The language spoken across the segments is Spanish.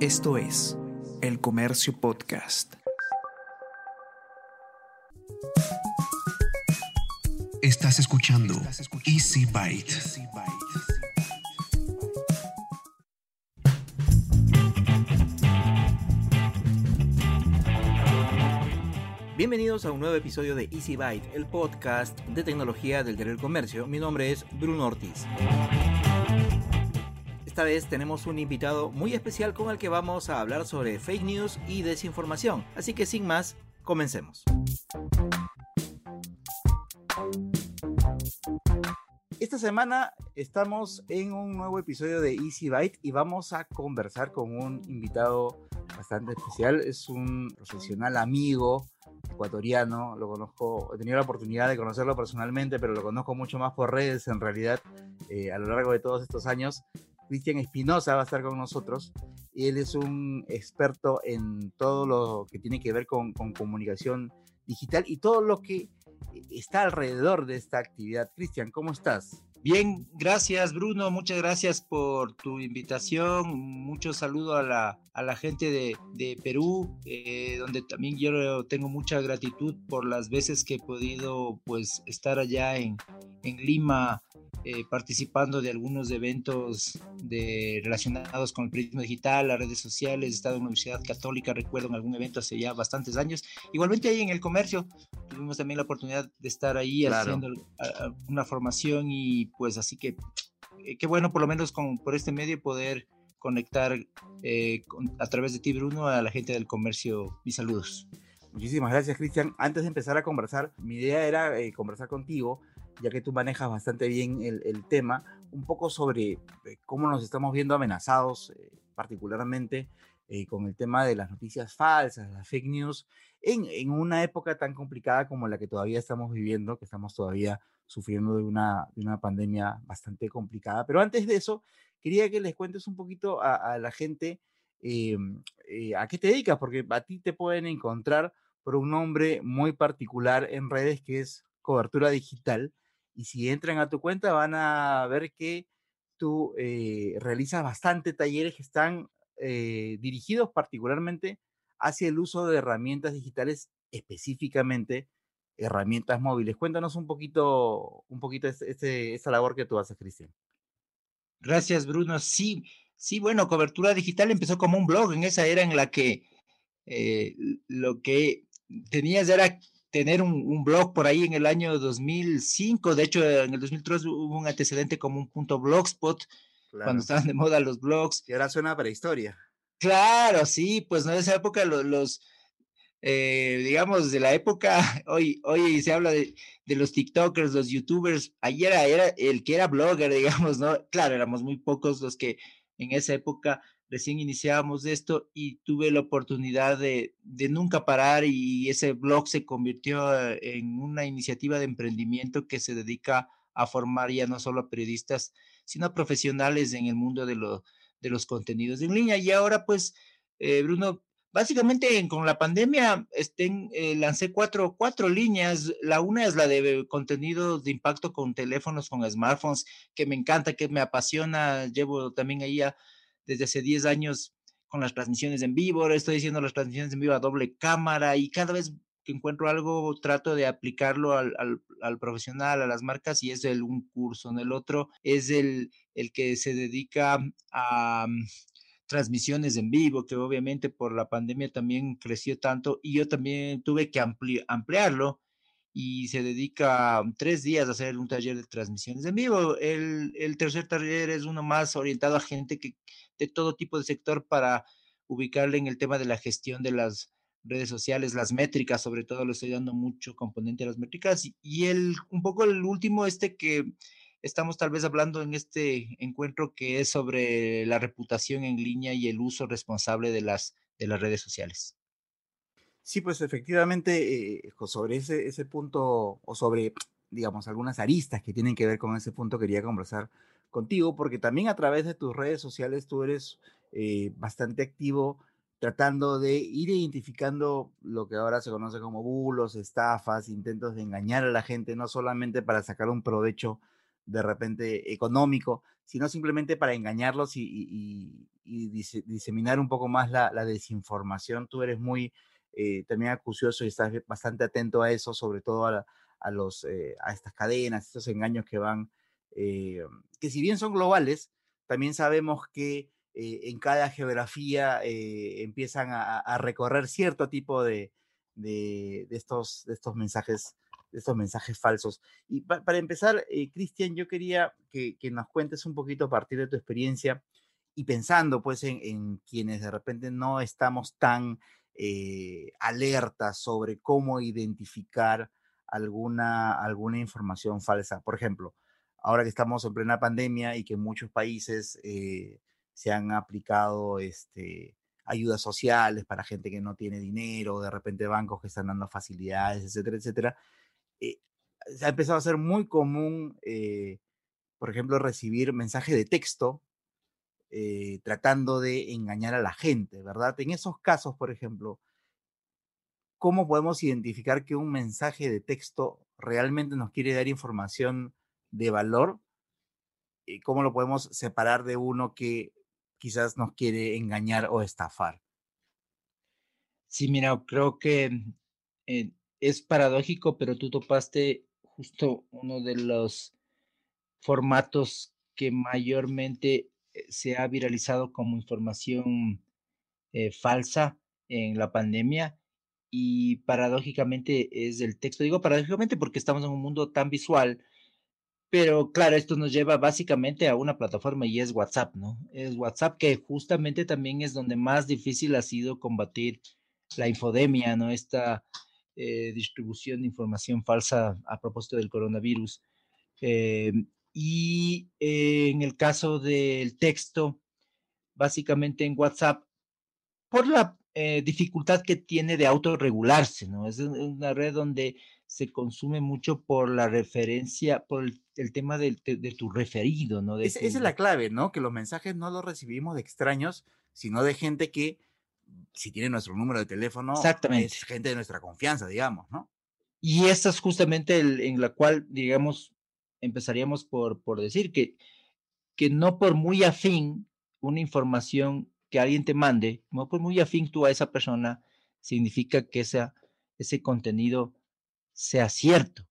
Esto es El Comercio Podcast. Estás escuchando Easy Byte. Bienvenidos a un nuevo episodio de Easy Byte, el podcast de tecnología del diario del comercio. Mi nombre es Bruno Ortiz. Esta vez tenemos un invitado muy especial con el que vamos a hablar sobre fake news y desinformación. Así que sin más, comencemos. Esta semana estamos en un nuevo episodio de Easy Byte y vamos a conversar con un invitado bastante especial. Es un profesional amigo ecuatoriano, lo conozco, he tenido la oportunidad de conocerlo personalmente, pero lo conozco mucho más por redes en realidad eh, a lo largo de todos estos años. Cristian Espinosa va a estar con nosotros. Él es un experto en todo lo que tiene que ver con, con comunicación digital y todo lo que está alrededor de esta actividad. Cristian, ¿cómo estás? Bien, gracias Bruno, muchas gracias por tu invitación, mucho saludo a la, a la gente de, de Perú, eh, donde también yo tengo mucha gratitud por las veces que he podido pues estar allá en, en Lima eh, participando de algunos eventos de, relacionados con el periodismo digital, las redes sociales, he estado en la Universidad Católica, recuerdo en algún evento hace ya bastantes años, igualmente ahí en el comercio, tuvimos también la oportunidad de estar ahí haciendo una formación y pues así que eh, qué bueno por lo menos con, por este medio poder conectar eh, a través de ti Bruno a la gente del comercio. Mis saludos. Muchísimas gracias Cristian. Antes de empezar a conversar, mi idea era eh, conversar contigo, ya que tú manejas bastante bien el, tema, un poco sobre cómo nos estamos viendo amenazados, particularmente con el tema de las noticias falsas, las fake news, en, en, una época tan complicada como la que todavía estamos viviendo, que estamos todavía sufriendo de una, de una pandemia bastante complicada. Pero antes de eso, quería que les cuentes un poquito a, la gente eh, eh, a qué te dedicas, porque a ti te pueden encontrar por un nombre muy particular en redes que es cobertura digital. Y si entran a tu cuenta van a ver que tú eh, realizas bastante talleres que están eh, dirigidos particularmente hacia el uso de herramientas digitales específicamente herramientas móviles. Cuéntanos un poquito, un poquito este, esta labor que tú haces, Cristian. Gracias, Bruno. Sí, sí, bueno, cobertura digital empezó como un blog en esa era en la que eh, lo que tenías era tener un, un, blog por ahí en el año 2005. De hecho, en el 2003 hubo un antecedente como un punto blogspot, claro. cuando estaban de moda los blogs. Y ahora suena para historia. Claro, sí, pues en esa época los, los eh, digamos, de la época, hoy, hoy se habla de, de, los TikTokers, los YouTubers, ayer era, era el que era blogger, digamos, ¿no? Claro, éramos muy pocos los que en esa época recién iniciábamos esto y tuve la oportunidad de, de nunca parar y ese blog se convirtió eh, en una iniciativa de emprendimiento que se dedica a formar ya no solo a periodistas, sino a profesionales en el mundo de, lo, de los contenidos en línea. Y ahora, pues, eh, Bruno, Básicamente con la pandemia estén, eh, lancé cuatro, cuatro líneas. La una es la de contenidos de impacto con teléfonos, con smartphones, que me encanta, que me apasiona. Llevo también ahí ya desde hace 10 años con las transmisiones en vivo. Ahora estoy haciendo las transmisiones en vivo a doble cámara y cada vez que encuentro algo trato de aplicarlo al, al, al profesional, a las marcas y es el un curso. En el otro es el, el que se dedica a transmisiones en vivo, que obviamente por la pandemia también creció tanto y yo también tuve que ampli ampliarlo y se dedica tres días a hacer un taller de transmisiones en vivo. El, el tercer taller es uno más orientado a gente que de todo tipo de sector para ubicarle en el tema de la gestión de las redes sociales, las métricas, sobre todo le estoy dando mucho componente a las métricas y el un poco el último este que estamos tal vez hablando en este encuentro que es sobre la reputación en línea y el uso responsable de las, de las redes sociales. Sí, pues efectivamente, eh, sobre ese, ese punto o sobre, digamos, algunas aristas que tienen que ver con ese punto, quería conversar contigo, porque también a través de tus redes sociales tú eres eh, bastante activo tratando de ir identificando lo que ahora se conoce como bulos, estafas, intentos de engañar a la gente, no solamente para sacar un provecho de repente económico, sino simplemente para engañarlos y, diseminar un poco más la, desinformación. Tú eres muy eh, también acucioso y estás bastante atento a eso, sobre todo a, los, eh, a estas cadenas, estos engaños que van, eh, que si bien son globales, también sabemos que en cada geografía empiezan a, recorrer cierto tipo de, de, estos, de estos mensajes de estos mensajes falsos. Y para empezar, eh, Cristian, yo quería que, nos cuentes un poquito a partir de tu experiencia y pensando pues en, quienes de repente no estamos tan eh, alertas sobre cómo identificar alguna, alguna información falsa. Por ejemplo, ahora que estamos en plena pandemia y que en muchos países eh, se han aplicado este, ayudas sociales para gente que no tiene dinero, de repente bancos que están dando facilidades, etcétera, etcétera. Eh, se ha empezado a ser muy común, por ejemplo, recibir mensajes de texto eh, tratando de engañar a la gente, ¿verdad? En esos casos, por ejemplo, ¿cómo podemos identificar que un mensaje de texto realmente nos quiere dar información de valor? ¿Cómo lo podemos separar de uno que quizás nos quiere engañar o estafar? Sí, mira, creo que es paradójico, pero tú topaste justo uno de los formatos que mayormente eh, se ha viralizado como información eh, falsa en la pandemia y paradójicamente es el texto. Digo paradójicamente porque estamos en un mundo tan visual, pero claro, esto nos lleva básicamente a una plataforma y es WhatsApp, ¿no? Es WhatsApp que justamente también es donde más difícil ha sido combatir la infodemia, ¿no? Esta eh, distribución de información falsa a propósito del coronavirus. Eh, y eh, en el caso del texto, básicamente en WhatsApp, por la dificultad que tiene de autorregularse, ¿no? Es una red donde se consume mucho por la referencia, por el, tema de, tu referido, ¿no? esa es la clave, ¿no? Que los mensajes no los recibimos de extraños, sino de gente que si tiene nuestro número de teléfono, es gente de nuestra confianza, digamos, ¿no? Y esta es justamente el, en la cual, digamos, empezaríamos por, por decir que, que no por muy afín una información que alguien te mande, no por muy afín tú a esa persona, significa que esa, ese contenido sea cierto.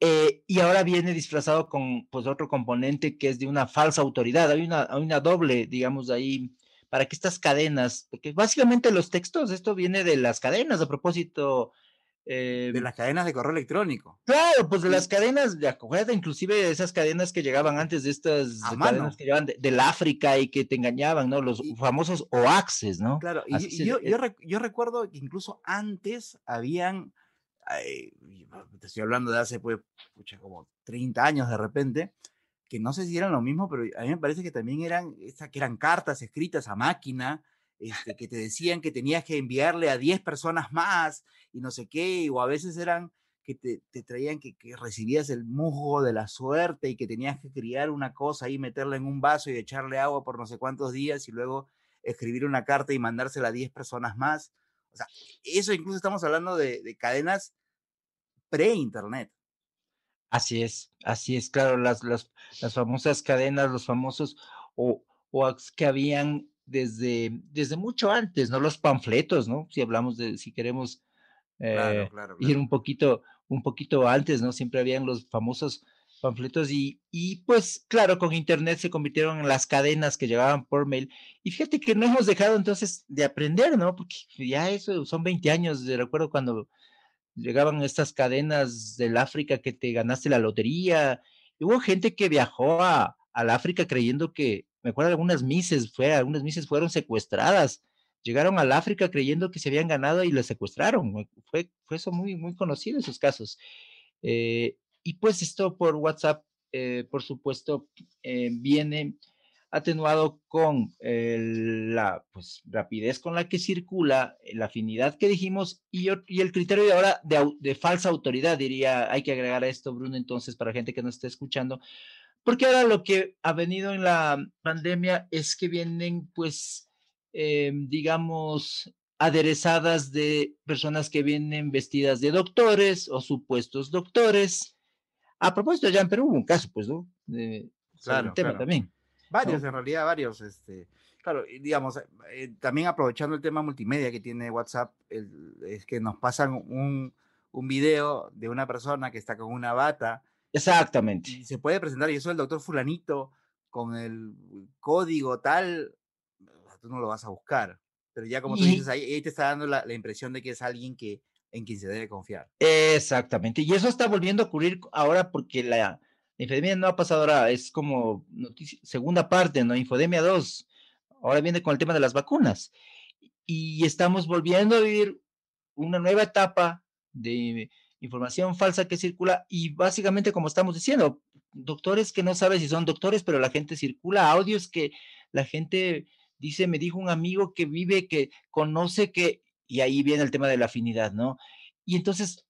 Eh, y ahora viene disfrazado con pues otro componente que es de una falsa autoridad. Hay una, hay una doble, digamos, ahí para que estas cadenas, porque básicamente los textos, esto viene de las cadenas, a propósito. De em las cadenas de correo electrónico. Claro, pues de las cadenas de acogida, inclusive esas cadenas que llegaban antes de estas cadenas que llegaban del África y que te engañaban, ¿no? Los famosos OAXes, ¿no? Claro, y, yo, yo, recuerdo que incluso antes habían, te estoy hablando de hace, pues, como 30 años de repente, que no sé si eran lo mismo, pero a mí me parece que también eran, que eran cartas escritas a máquina, este, que te decían que tenías que enviarle a 10 personas más y no sé qué, o a veces eran que te, traían que, recibías el musgo de la suerte y que tenías que criar una cosa y meterla en un vaso y echarle agua por no sé cuántos días y luego escribir una carta y mandársela a 10 personas más. O sea, eso incluso estamos hablando de, de cadenas pre-internet. Así es, así es, claro, las, las, las famosas cadenas, los famosos o, o que habían desde, desde mucho antes, ¿no? Los panfletos, ¿no? Si hablamos de, si queremos eh, ir un poquito, un poquito antes, ¿no? Siempre habían los famosos panfletos y, y pues claro, con internet se convirtieron en las cadenas que llegaban por mail. Y fíjate que no hemos dejado entonces de aprender, ¿no? Porque ya eso son 20 años, de recuerdo cuando llegaban estas cadenas del África que te ganaste la lotería. hubo gente que viajó a, al África creyendo que, me acuerdo algunas mises, fue, algunas mises fueron secuestradas. Llegaron al África creyendo que se habían ganado y les secuestraron. Fue, fue eso muy, muy conocido esos casos. Eh, y pues esto por WhatsApp, eh, por supuesto, eh, viene atenuado con la pues, rapidez con la que circula, la afinidad que dijimos y, y el criterio de ahora de, de, falsa autoridad, diría, hay que agregar a esto, Bruno, entonces, para gente que no esté escuchando, porque ahora lo que ha venido en la pandemia es que vienen, pues, em, digamos, aderezadas de personas que vienen vestidas de doctores o supuestos doctores. A propósito, ya en Perú hubo un caso, pues, ¿no? el tema también. Varios, en realidad, varios. Este, claro, digamos, eh, también aprovechando el tema multimedia que tiene WhatsApp, es que nos pasan un, un video de una persona que está con una bata. Exactamente. Y se puede presentar, y eso es el doctor fulanito, con el código tal, tú no lo vas a buscar. Pero ya como tú dices, ahí, te está dando la, la, impresión de que es alguien que, en quien se debe confiar. Exactamente. Y eso está volviendo a ocurrir ahora porque la, infodemia no ha pasado ahora, es como noticia, segunda parte, ¿no? Infodemia 2. Ahora viene con el tema de las vacunas. Y estamos volviendo a vivir una nueva etapa de información falsa que circula y básicamente como estamos diciendo, doctores que no sabe si son doctores, pero la gente circula audios que la gente dice, me dijo un amigo que vive, que conoce que, y ahí viene el tema de la afinidad, ¿no? Y entonces,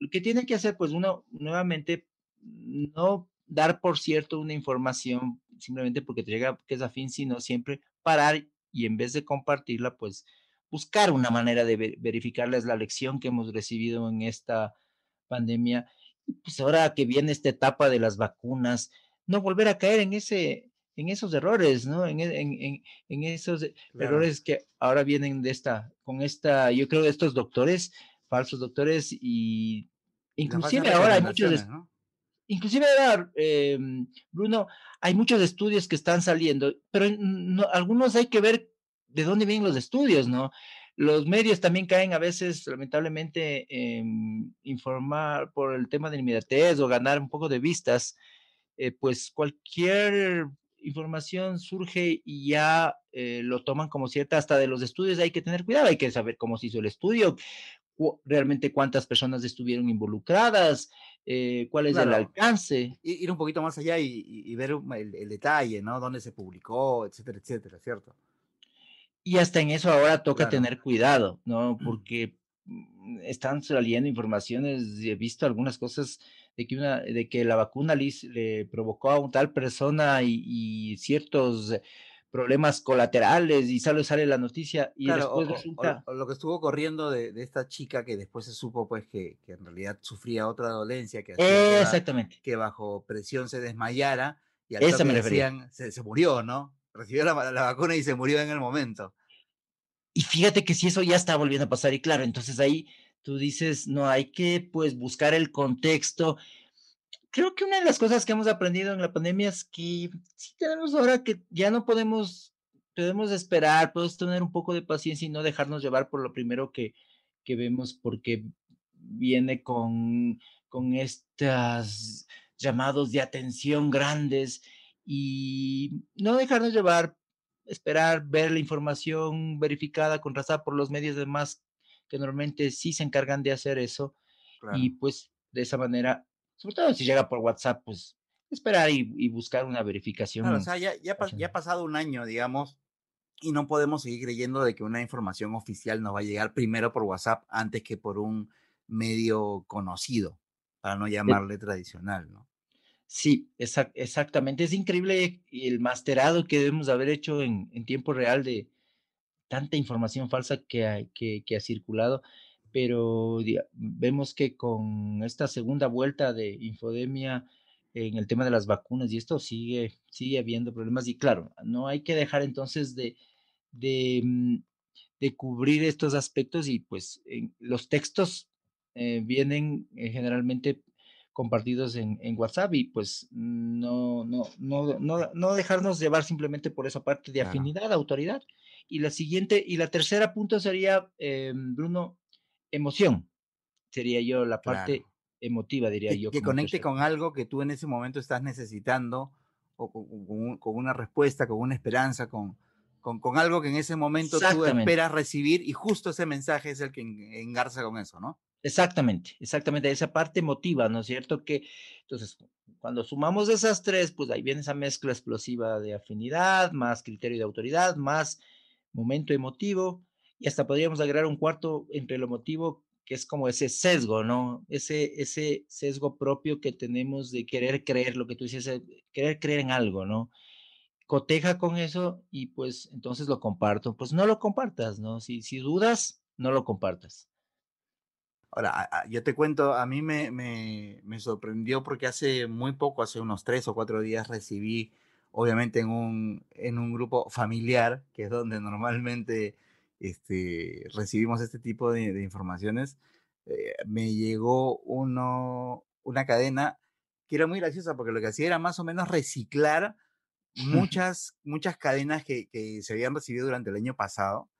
lo que tiene que hacer, pues uno, nuevamente, no dar por cierto una información simplemente porque te llega que es afín, sino siempre parar y en vez de compartirla, pues buscar una manera de verificarles la lección que hemos recibido en esta pandemia. Y pues ahora que viene esta etapa de las vacunas, no volver a caer en ese en esos errores, ¿no? En, en, en, esos errores que ahora vienen de esta, con esta, yo creo, de estos doctores, falsos doctores, y inclusive ahora hay muchos, inclusive ahora, em, Bruno, hay muchos estudios que están saliendo, pero algunos hay que ver de dónde vienen los estudios, ¿no? Los medios también caen a veces, lamentablemente, en informar por el tema de inmediatez o ganar un poco de vistas, eh, pues cualquier información surge y ya eh, lo toman como cierta, hasta de los estudios hay que tener cuidado, hay que saber cómo se hizo el estudio, realmente cuántas personas estuvieron involucradas, eh, cuál es el alcance. Ir un poquito más allá y, ver el, el, detalle, ¿no? Dónde se publicó, etcétera, etcétera, ¿cierto? Y hasta en eso ahora toca tener cuidado, ¿no? Porque mm, están saliendo informaciones, he visto algunas cosas de que, una, de que la vacuna le, provocó a un tal persona y, ciertos problemas colaterales y sale, sale la noticia y después resulta... lo que estuvo corriendo de, esta chica que después se supo pues que, que en realidad sufría otra dolencia que, Exactamente. que bajo presión se desmayara y al Eso me decían, se, se murió, ¿no? Recibió la, vacuna y se murió en el momento. Y fíjate que si eso ya está volviendo a pasar, y claro, entonces ahí tú dices, no, hay que pues buscar el contexto. Creo que una de las cosas que hemos aprendido en la pandemia es que sí tenemos ahora que ya no podemos, podemos esperar, podemos tener un poco de paciencia y no dejarnos llevar por lo primero que, que vemos, porque viene con, con estos llamados de atención grandes y no dejarnos llevar, esperar, ver la información verificada, contrastada por los medios demás que normalmente sí se encargan de hacer eso. Y pues de esa manera, sobre todo si llega por WhatsApp, pues esperar y, buscar una verificación. o sea, ya, ya, ya, ha pasado un año, digamos, y no podemos seguir creyendo de que una información oficial nos va a llegar primero por WhatsApp antes que por un medio conocido, para no llamarle tradicional, ¿no? Sí, exactamente. Es increíble el masterado que debemos haber hecho en, tiempo real de tanta información falsa que, ha, que, ha circulado, pero vemos que con esta segunda vuelta de infodemia en el tema de las vacunas y esto sigue, sigue habiendo problemas y claro, no hay que dejar entonces de, de, mm, cubrir estos aspectos y pues los textos eh, vienen eh, generalmente compartidos en, en, WhatsApp y pues no, no, no, no, no dejarnos llevar simplemente por esa parte de afinidad, autoridad. Y la siguiente, y la tercera punto sería, eh, Bruno, emoción. Sería yo la parte emotiva, diría yo. Que conecte con algo que tú en ese momento estás necesitando o con, con, una respuesta, con una esperanza, con, con, con, algo que en ese momento tú esperas recibir y justo ese mensaje es el que engarza con eso, ¿no? Exactamente, exactamente, esa parte emotiva, ¿no es cierto? Que entonces, cuando sumamos esas tres, pues ahí viene esa mezcla explosiva de afinidad, más criterio de autoridad, más momento emotivo, y hasta podríamos agregar un cuarto entre lo emotivo, que es como ese sesgo, ¿no? Ese, ese sesgo propio que tenemos de querer creer, lo que tú dices, eh, querer creer en algo, ¿no? Coteja con eso y pues entonces lo comparto. Pues no lo compartas, ¿no? Si, si dudas, no lo compartas. Ahora, yo te cuento, a mí me, me, me, sorprendió porque hace muy poco, hace unos tres o cuatro días, recibí, obviamente en un, en un grupo familiar, que es donde normalmente este, recibimos este tipo de, de informaciones, eh, me llegó uno, una cadena que era muy graciosa porque lo que hacía era más o menos reciclar muchas, muchas cadenas que, que se habían recibido durante el año pasado.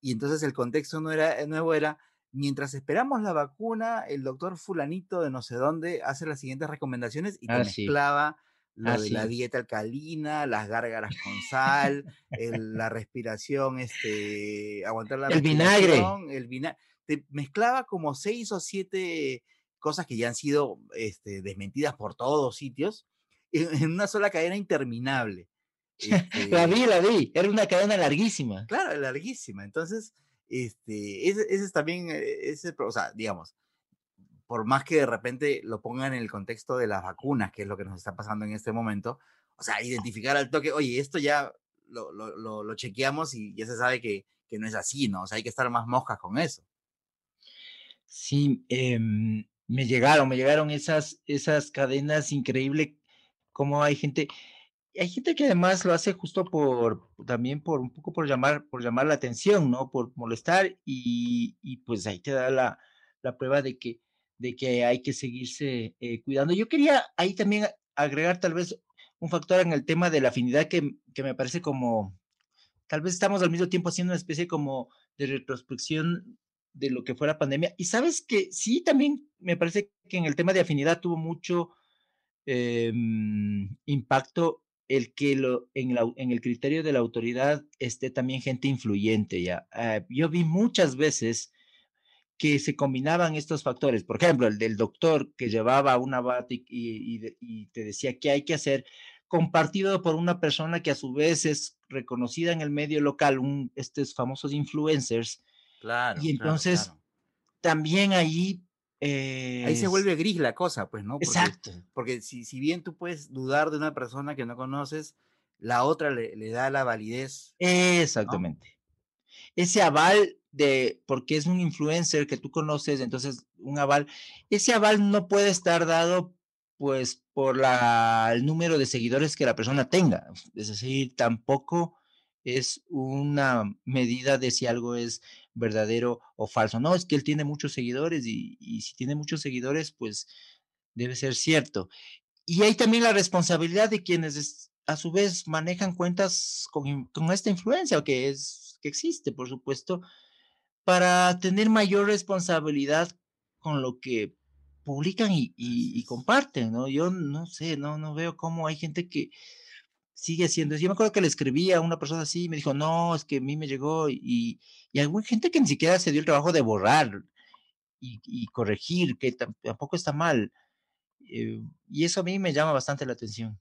Y entonces el contexto no era, nuevo era, mientras esperamos la vacuna, el doctor fulanito de no sé dónde hace las siguientes recomendaciones y te ah, mezclaba lo ah, de la dieta alcalina, las gárgaras con sal, la respiración, este, aguantar la el vinagre. El vinagre. Te mezclaba como seis o siete cosas que ya han sido este, desmentidas por todos sitios en, una sola cadena interminable. la vi, la vi, era una cadena larguísima. Claro, larguísima. Entonces, este, ese, es también, eh, ese, o sea, digamos, por más que de repente lo pongan en el contexto de las vacunas, que es lo que nos está pasando en este momento, o sea, identificar al toque, oye, esto ya lo, lo, lo, chequeamos y ya se sabe que, que, no es así, ¿no? O sea, hay que estar más moscas con eso. Sí, em, me llegaron, me llegaron esas, esas cadenas increíble, como hay gente, hay gente que además lo hace justo por, también por un poco por llamar, por llamar la atención, ¿no? Por molestar y, pues ahí te da la, la, prueba de que, de que hay que seguirse eh, cuidando. Yo quería ahí también agregar tal vez un factor en el tema de la afinidad que, que me parece como, tal vez estamos al mismo tiempo haciendo una especie como de retrospección de lo que fue la pandemia. Y sabes que sí, también me parece que en el tema de afinidad tuvo mucho em, impacto el que lo, en, la, en, el criterio de la autoridad esté también gente influyente ya. Ah, yo vi muchas veces que se combinaban estos factores. Por ejemplo, el del doctor que llevaba una bata y, y, te decía qué hay que hacer, compartido por una persona que a su vez es reconocida en el medio local, un, estos famosos influencers, Claro. Y entonces también ahí... ahí se vuelve gris la cosa, pues, ¿no? Exacto. Porque si, si bien tú puedes dudar de una persona que no conoces, la otra le, da la validez. Exactamente. Ese aval de, porque es un influencer que tú conoces, entonces un aval, ese aval no puede estar dado pues por la, el número de seguidores que la persona tenga. Es decir, tampoco es una medida de si algo es verdadero o falso. No, es que él tiene muchos seguidores y, si tiene muchos seguidores, pues debe ser cierto. Y hay también la responsabilidad de quienes a su vez manejan cuentas con, con esta influencia que es que existe, por supuesto, para tener mayor responsabilidad con lo que publican y, y, comparten, ¿no? Yo no sé, no, no veo cómo hay gente que, sigue siendo. Yo me acuerdo que le escribí a una persona así y me dijo, no, es que a mí me llegó y, y hay gente que ni siquiera se dio el trabajo de borrar y, corregir, que tampoco está mal. Eh, y eso a mí me llama bastante la atención.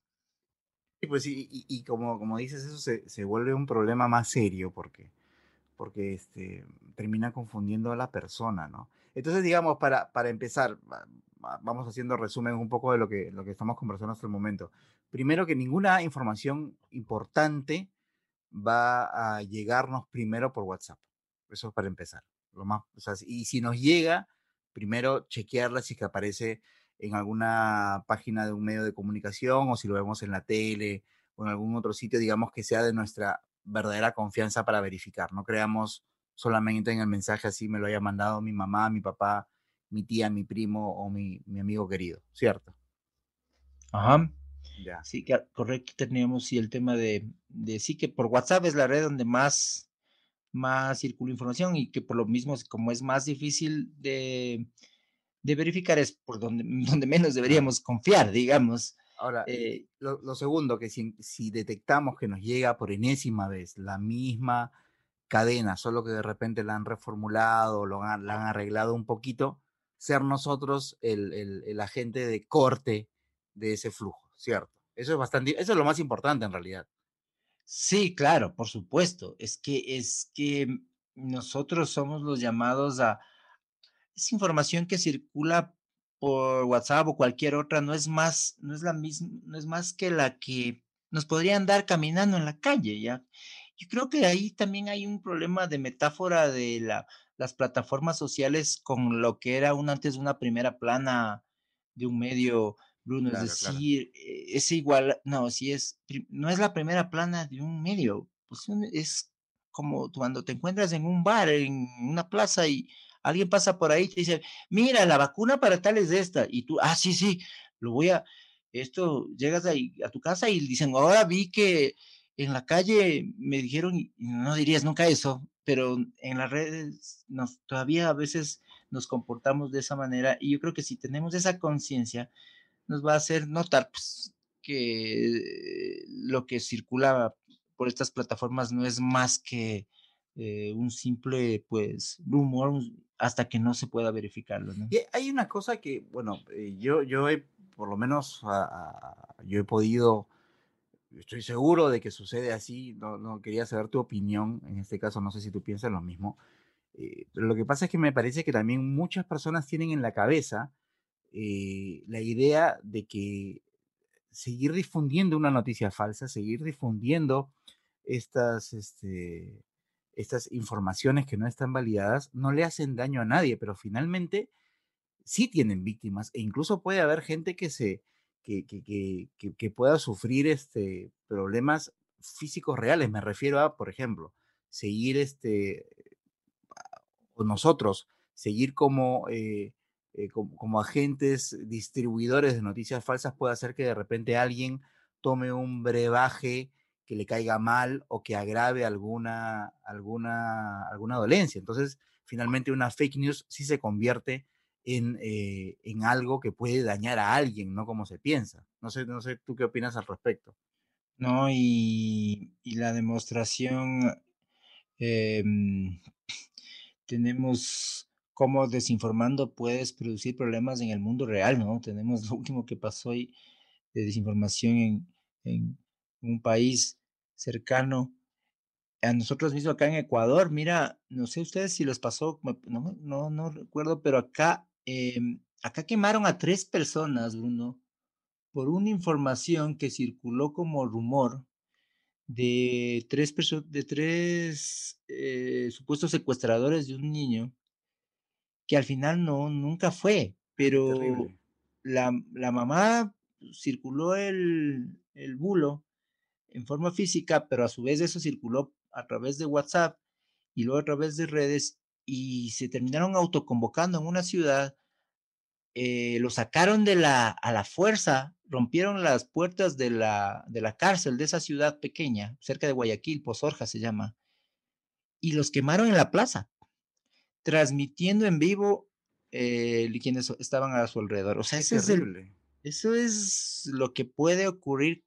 Sí, pues y, y, como, como dices, eso se, se, vuelve un problema más serio porque, porque este, termina confundiendo a la persona, ¿no? Entonces, digamos, para, para empezar, vamos haciendo resumen un poco de lo que, lo que estamos conversando hasta el momento. Primero que ninguna información importante va a llegarnos primero por WhatsApp. Eso es para empezar. Lo más, y si nos llega, primero chequearla si que aparece en alguna página de un medio de comunicación o si lo vemos en la tele o en algún otro sitio, digamos que sea de nuestra verdadera confianza para verificar. No creamos solamente en el mensaje así me lo haya mandado mi mamá, mi papá, mi tía, mi primo o mi, mi amigo querido, ¿cierto? Ajá. Ya. Sí, correcto, teníamos sí el tema de, de, sí que por WhatsApp es la red donde más, más circula información y que por lo mismo, como es más difícil de, de verificar, es por donde, donde menos deberíamos confiar, digamos. Ahora, eh, lo, lo, segundo, que si, si detectamos que nos llega por enésima vez la misma cadena, solo que de repente la han reformulado, lo la han arreglado un poquito, ser nosotros el, el, agente de corte de ese flujo, ¿cierto? Eso es bastante, eso es lo más importante en realidad. Sí, claro, por supuesto. Es que es que nosotros somos los llamados a esa información que circula por WhatsApp o cualquier otra no es más, no es la misma, no es más que la que nos podrían dar caminando en la calle, ¿ya? yo creo que ahí también hay un problema de metáfora de la, las plataformas sociales con lo que era un, antes una primera plana de un medio, Bruno. es decir, eh, es igual, no, si es, no es la primera plana de un medio, pues es como cuando te encuentras en un bar, en una plaza y alguien pasa por ahí y te dice, mira, la vacuna para tal es esta. Y tú, ah, sí, sí, lo voy a, esto, llegas ahí a tu casa y dicen, ahora vi que en la calle me dijeron, y no dirías nunca eso, pero en las redes nos, todavía a veces nos comportamos de esa manera y yo creo que si tenemos esa conciencia, nos va a hacer notar pues, que lo que circula por estas plataformas no es más que eh, un simple pues rumor hasta que no se pueda verificarlo. hay una cosa que, bueno, eh, yo, yo he, por lo menos, yo he podido, estoy seguro de que sucede así, no, no, quería saber tu opinión, en este caso no sé si tú piensas lo mismo, eh, lo que pasa es que me parece que también muchas personas tienen en la cabeza la idea de que seguir difundiendo una noticia falsa, seguir difundiendo estas, este, estas informaciones que no están validadas, no le hacen daño a nadie, pero finalmente sí tienen víctimas e incluso puede haber gente que se que, que, pueda sufrir este, problemas físicos reales. Me refiero a, por ejemplo, seguir este, nosotros, seguir como eh, eh, como, agentes distribuidores de noticias falsas puede hacer que de repente alguien tome un brebaje que le caiga mal o que agrave alguna, alguna, alguna dolencia. Entonces, finalmente una fake news sí se convierte en, eh, en, algo que puede dañar a alguien, no como se piensa. No sé, no sé tú qué opinas al respecto. No, y, y la demostración, em, tenemos cómo desinformando puedes producir problemas en el mundo real, ¿no? Tenemos lo último que pasó hoy de desinformación en, un país cercano a nosotros mismos acá en Ecuador. Mira, no sé ustedes si les pasó, no, no, recuerdo, pero acá, em, acá quemaron a tres personas, Bruno, por una información que circuló como rumor de tres, de tres eh, supuestos secuestradores de un niño que al final no, nunca fue, pero la, la, mamá circuló el, el bulo en forma física, pero a su vez eso circuló a través de WhatsApp y luego a través de redes y se terminaron autoconvocando en una ciudad, eh, lo sacaron de la, a la fuerza, rompieron las puertas de la, de la cárcel de esa ciudad pequeña, cerca de Guayaquil, Pozorja se llama, y los quemaron en la plaza transmitiendo en vivo eh, quienes estaban a su alrededor. O sea, eso es, eso es lo que puede ocurrir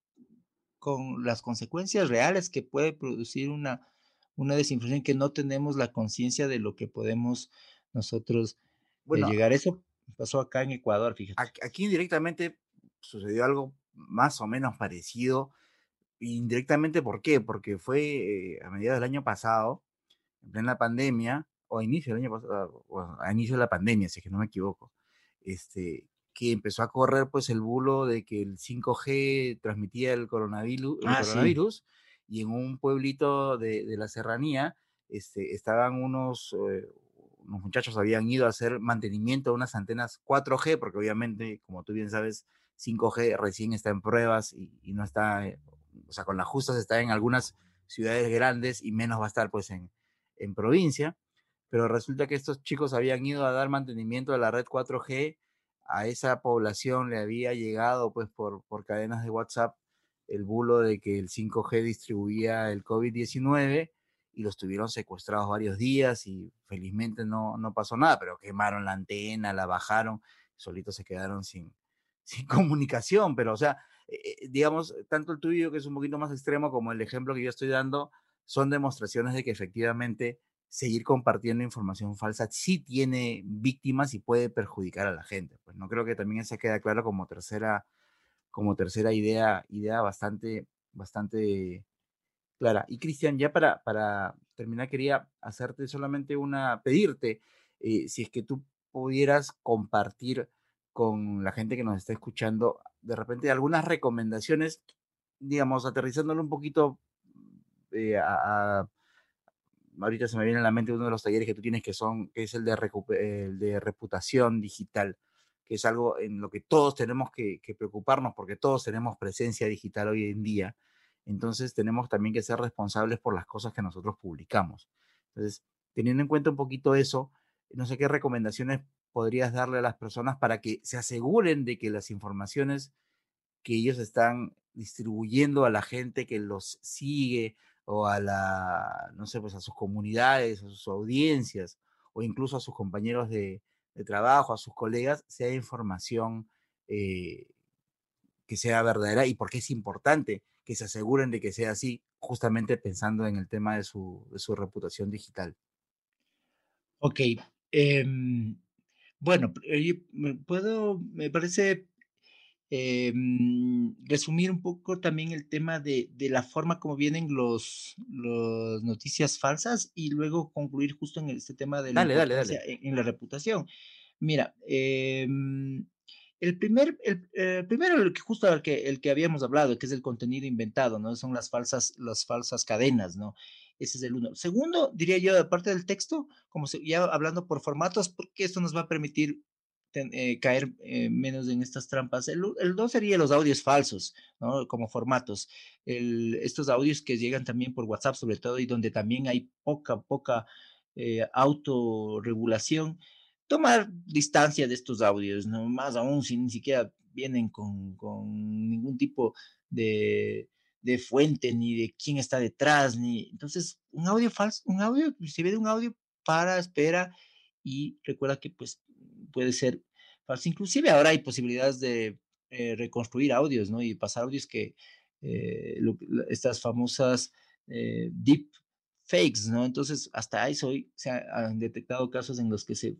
con las consecuencias reales que puede producir una, una desinformación que no tenemos la conciencia de lo que podemos nosotros eh, llegar. Eso pasó acá en Ecuador, fíjate. Aquí indirectamente sucedió algo más o menos parecido. Indirectamente, ¿por qué? Porque fue eh, a mediados del año pasado, en plena pandemia, o a inicio del año pasado, a inicio de la pandemia, si es que no me equivoco, este, que empezó a correr pues el bulo de que el 5G transmitía el coronavirus, el ah, coronavirus y en un pueblito de, de la serranía este, estaban unos, eh, unos muchachos habían ido a hacer mantenimiento de unas antenas 4G, porque obviamente, como tú bien sabes, 5G recién está en pruebas y, y no está, eh, o sea, con las justas está en algunas ciudades grandes y menos va a estar pues en, en provincia pero resulta que estos chicos habían ido a dar mantenimiento a la red 4G, a esa población le había llegado pues por, por cadenas de WhatsApp el bulo de que el 5G distribuía el COVID-19 y los tuvieron secuestrados varios días y felizmente no, no pasó nada, pero quemaron la antena, la bajaron, solitos se quedaron sin, sin comunicación, pero o sea, eh, eh, digamos, tanto el tuyo que es un poquito más extremo como el ejemplo que yo estoy dando, son demostraciones de que efectivamente seguir compartiendo información falsa sí tiene víctimas y puede perjudicar a la gente. Pues no creo que también se queda claro como tercera, como tercera idea, idea bastante, bastante clara. Y Cristian, ya para, para terminar, quería hacerte solamente una, pedirte eh, si es que tú pudieras compartir con la gente que nos está escuchando de repente algunas recomendaciones, digamos, aterrizándolo un poquito eh, a, ahorita se me viene a la mente uno de los talleres que tú tienes que son, que es el de, el de reputación digital, que es algo en lo que todos tenemos que, que, preocuparnos porque todos tenemos presencia digital hoy en día. Entonces tenemos también que ser responsables por las cosas que nosotros publicamos. Entonces, teniendo en cuenta un poquito eso, no sé qué recomendaciones podrías darle a las personas para que se aseguren de que las informaciones que ellos están distribuyendo a la gente que los sigue o a la, no sé, pues a sus comunidades, a sus audiencias o incluso a sus compañeros de, trabajo, a sus colegas, sea información eh, que sea verdadera y porque es importante que se aseguren de que sea así, justamente pensando en el tema de su, de su reputación digital. Ok. Eh, bueno, puedo, me parece eh, resumir un poco también el tema de, de la forma como vienen los, los, noticias falsas y luego concluir justo en este tema de la, dale, dale, En, la reputación. Mira, eh, el primer, el, eh, primero, el que, justo el que, el que habíamos hablado, que es el contenido inventado, ¿no? Son las falsas, las falsas cadenas, ¿no? Ese es el uno. Segundo, diría yo, aparte del texto, como ya hablando por formatos, porque esto nos va a permitir eh, caer eh, menos en estas trampas. El, el, dos sería los audios falsos, ¿no? Como formatos. El, estos audios que llegan también por WhatsApp, sobre todo, y donde también hay poca, poca eh, autorregulación. Tomar distancia de estos audios, ¿no? Más aún si ni siquiera vienen con, con ningún tipo de, de fuente, ni de quién está detrás, ni. Entonces, un audio falso, un audio, si ve un audio, para, espera y recuerda que pues puede ser falso. Inclusive ahora hay posibilidades de eh, reconstruir audios, ¿no? Y pasar audios que eh, estas famosas eh, deep fakes, ¿no? Entonces, hasta eso hoy se han detectado casos en los que se,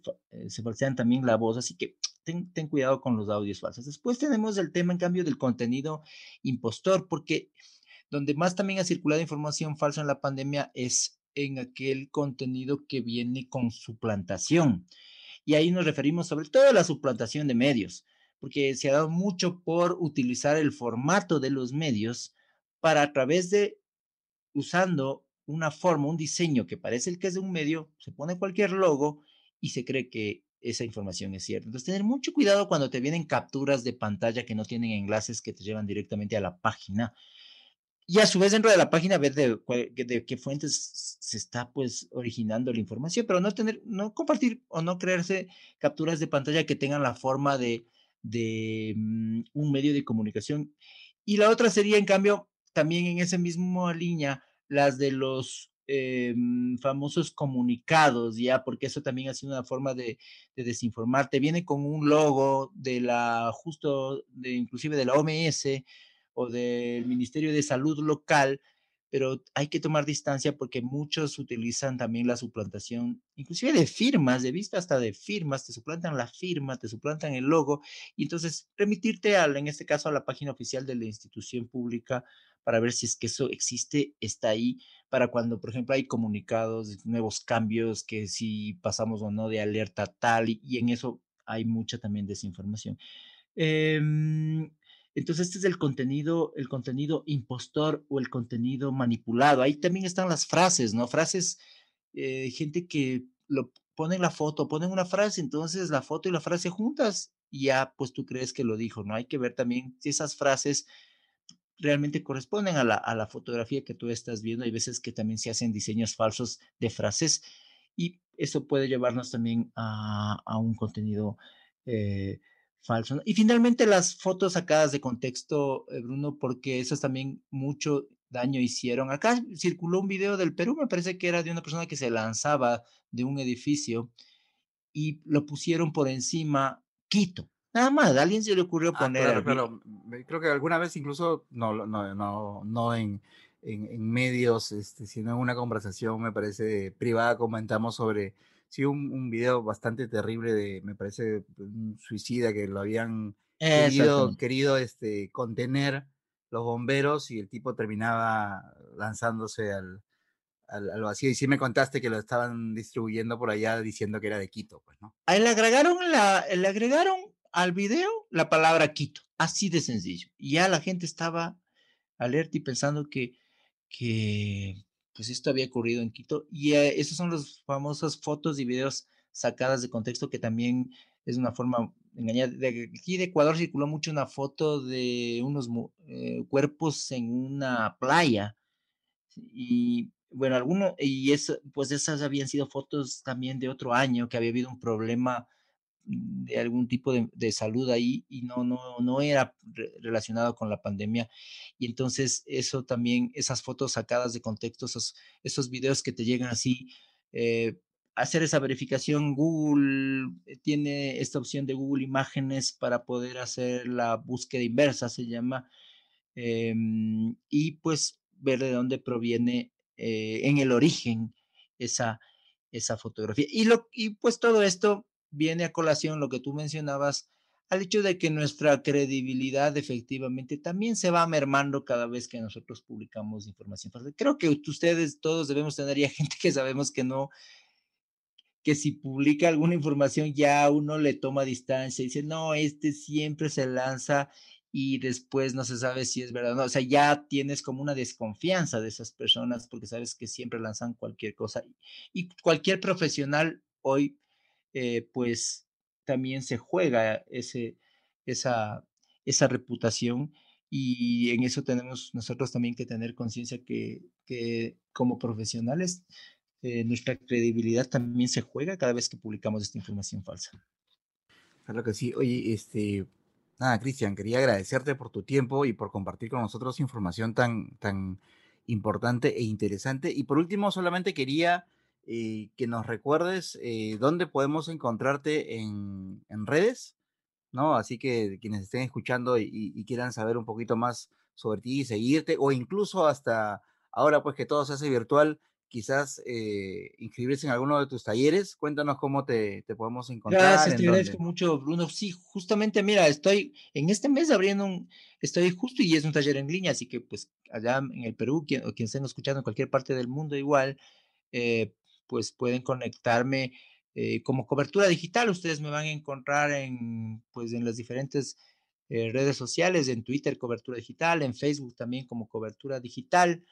se falsean también la voz, así que ten, ten, cuidado con los audios falsos. Después tenemos el tema, en cambio, del contenido impostor, porque donde más también ha circulado información falsa en la pandemia es en aquel contenido que viene con suplantación. Y ahí nos referimos sobre todo a la suplantación de medios, porque se ha dado mucho por utilizar el formato de los medios para a través de usando una forma, un diseño que parece el que es de un medio, se pone cualquier logo y se cree que esa información es cierta. Entonces, tener mucho cuidado cuando te vienen capturas de pantalla que no tienen enlaces que te llevan directamente a la página y a su vez dentro de la página ver de, de, qué fuentes se está pues originando la información, pero no tener, no compartir o no crearse capturas de pantalla que tengan la forma de, de mm, un medio de comunicación. Y la otra sería, en cambio, también en esa misma línea, las de los eh, mm, famosos comunicados, ya, porque eso también ha sido una forma de, de, desinformarte. Viene con un logo de la, justo, de, inclusive de la OMS, o del Ministerio de Salud local, pero hay que tomar distancia porque muchos utilizan también la suplantación, inclusive de firmas, de vista hasta de firmas, te suplantan la firma, te suplantan el logo, y entonces remitirte al, en este caso, a la página oficial de la institución pública para ver si es que eso existe, está ahí, para cuando, por ejemplo, hay comunicados, nuevos cambios, que si pasamos o no de alerta tal, y, y en eso hay mucha también desinformación. Eh, entonces, este es el contenido, el contenido impostor o el contenido manipulado. Ahí también están las frases, ¿no? Frases, eh, gente que lo ponen la foto, ponen una frase, entonces la foto y la frase juntas, ya pues tú crees que lo dijo, ¿no? Hay que ver también si esas frases realmente corresponden a la, a la fotografía que tú estás viendo. Hay veces que también se hacen diseños falsos de frases y eso puede llevarnos también a, a un contenido eh, falso. Y finalmente las fotos sacadas de contexto, eh, Bruno, porque esas también mucho daño hicieron. Acá circuló un video del Perú, me parece que era de una persona que se lanzaba de un edificio y lo pusieron por encima Quito. Nada más, a alguien se le ocurrió ah, poner. claro, Creo que alguna vez incluso, no, no, no, no en, en, en medios, este, sino en una conversación, me parece, privada, comentamos sobre sí, un, un, video bastante terrible de, me parece, un suicida que lo habían querido, querido este, contener los bomberos y el tipo terminaba lanzándose al, al, vacío. Y sí me contaste que lo estaban distribuyendo por allá diciendo que era de Quito, pues, ¿no? Ahí le agregaron, la, le agregaron al video la palabra Quito, así de sencillo. Y ya la gente estaba alerta y pensando que que pues esto había ocurrido en Quito y eh, esas son las famosas fotos y videos sacadas de contexto que también es una forma engañada. De, aquí de Ecuador circuló mucho una foto de unos eh, cuerpos en una playa y bueno, alguno, y eso, pues esas habían sido fotos también de otro año que había habido un problema de algún tipo de, salud ahí y no, no, no era relacionado con la pandemia. Y entonces eso también, esas fotos sacadas de contexto, esos, esos videos que te llegan así, eh, hacer esa verificación, Google eh, tiene esta opción de Google Imágenes para poder hacer la búsqueda inversa, se llama, em, y pues ver de dónde proviene eh, en el origen esa, esa fotografía. Y, lo, y pues todo esto viene a colación lo que tú mencionabas, al hecho de que nuestra credibilidad efectivamente también se va mermando cada vez que nosotros publicamos información Creo que ustedes todos debemos tener ya gente que sabemos que no, que si publica alguna información ya uno le toma distancia y dice, no, este siempre se lanza y después no se sabe si es verdad o no. O sea, ya tienes como una desconfianza de esas personas porque sabes que siempre lanzan cualquier cosa. Y cualquier profesional hoy eh, pues también se juega ese, esa, esa reputación y en eso tenemos nosotros también que tener conciencia que, que, como profesionales eh, nuestra credibilidad también se juega cada vez que publicamos esta información falsa. Claro que sí. Oye, este, nada, Cristian, quería agradecerte por tu tiempo y por compartir con nosotros información tan, tan importante e interesante. Y por último, solamente quería y que nos recuerdes eh, dónde podemos encontrarte en, redes, ¿no? Así que quienes estén escuchando y, quieran saber un poquito más sobre ti, seguirte, o incluso hasta ahora, pues que todo se hace virtual, quizás eh, inscribirse en alguno de tus talleres. Cuéntanos cómo te, podemos encontrar. Gracias, te agradezco mucho, Bruno. Sí, justamente, mira, estoy en este mes abriendo un, estoy justo y es un taller en línea, así que pues allá en el Perú, quien, o quien estén escuchando en cualquier parte del mundo igual, eh, pues pueden conectarme eh, como cobertura digital. Ustedes me van a encontrar en, pues, en las diferentes eh, redes sociales, en Twitter cobertura digital, en Facebook también como cobertura digital,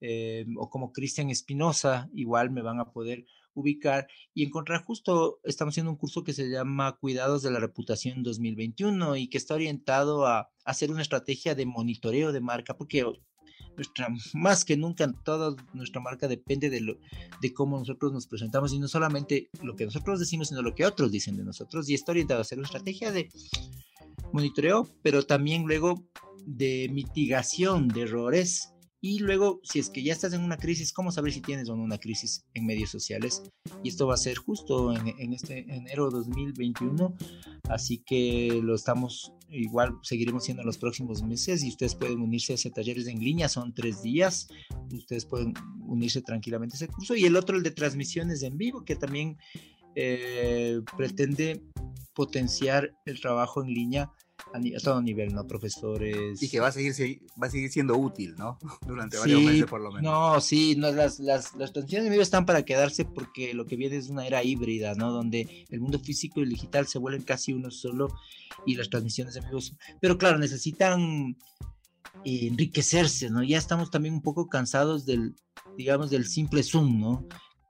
eh, o como Cristian Espinosa, igual me van a poder ubicar y encontrar justo, estamos haciendo un curso que se llama Cuidados de la Reputación 2021 y que está orientado a hacer una estrategia de monitoreo de marca, porque nuestra, más que nunca, toda nuestra marca depende de, lo, de cómo nosotros nos presentamos y no solamente lo que nosotros decimos, sino lo que otros dicen de nosotros. Y está orientado a hacer una estrategia de monitoreo, pero también luego de mitigación de errores y luego, si es que ya estás en una crisis, ¿cómo saber si tienes o no una crisis en medios sociales? Y esto va a ser justo en, este enero 2021. Así que lo estamos, igual seguiremos siendo en los próximos meses y ustedes pueden unirse a ese talleres en línea, son tres días. Ustedes pueden unirse tranquilamente a ese curso. Y el otro, el de transmisiones en vivo, que también eh, pretende potenciar el trabajo en línea a, todo nivel, ¿no? Profesores. Y que va a seguir, va a seguir siendo útil, ¿no? Durante varios meses por lo menos. No, sí, no, las, las, las transmisiones de vivo están para quedarse porque lo que viene es una era híbrida, ¿no? Donde el mundo físico y el digital se vuelven casi uno solo y las transmisiones de vivo. Pero claro, necesitan enriquecerse, ¿no? Ya estamos también un poco cansados del, digamos, del simple Zoom, ¿no?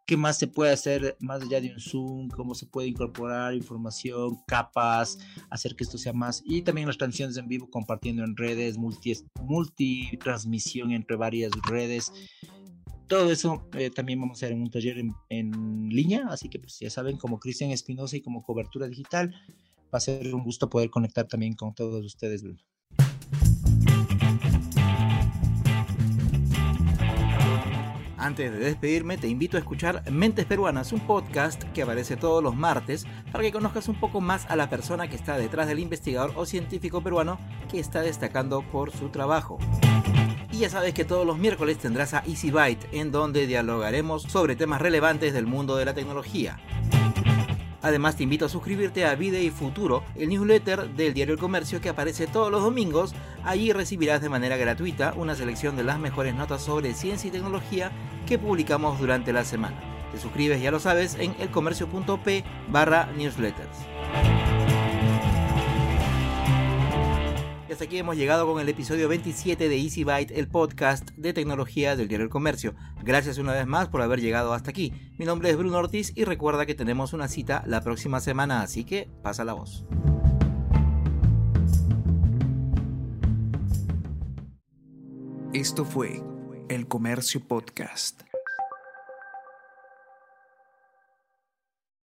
Qué más se puede hacer más allá de un Zoom, cómo se puede incorporar información, capas, hacer que esto sea más. Y también las transmisiones en vivo compartiendo en redes, multi, multi transmisión entre varias redes. Todo eso eh, también vamos a hacer en un taller en, línea, así que pues ya saben, como Cristian Espinosa y como cobertura digital, va a ser un gusto poder conectar también con todos ustedes. Antes de despedirme, te invito a escuchar Mentes Peruanas, un podcast que aparece todos los martes para que conozcas un poco más a la persona que está detrás del investigador o científico peruano que está destacando por su trabajo. Y ya sabes que todos los miércoles tendrás a Easy Byte, en donde dialogaremos sobre temas relevantes del mundo de la tecnología. Además te invito a suscribirte a Vida y Futuro, el newsletter del diario El Comercio que aparece todos los domingos. Allí recibirás de manera gratuita una selección de las mejores notas sobre ciencia y tecnología que publicamos durante la semana. Te suscribes, ya lo sabes, en elcomercio.p barra newsletters. Y hasta aquí hemos llegado con el episodio 27 de Easy Byte, el podcast de tecnología del diario El Comercio. Gracias una vez más por haber llegado hasta aquí. Mi nombre es Bruno Ortiz y recuerda que tenemos una cita la próxima semana, así que pasa la voz. Esto fue El Comercio Podcast.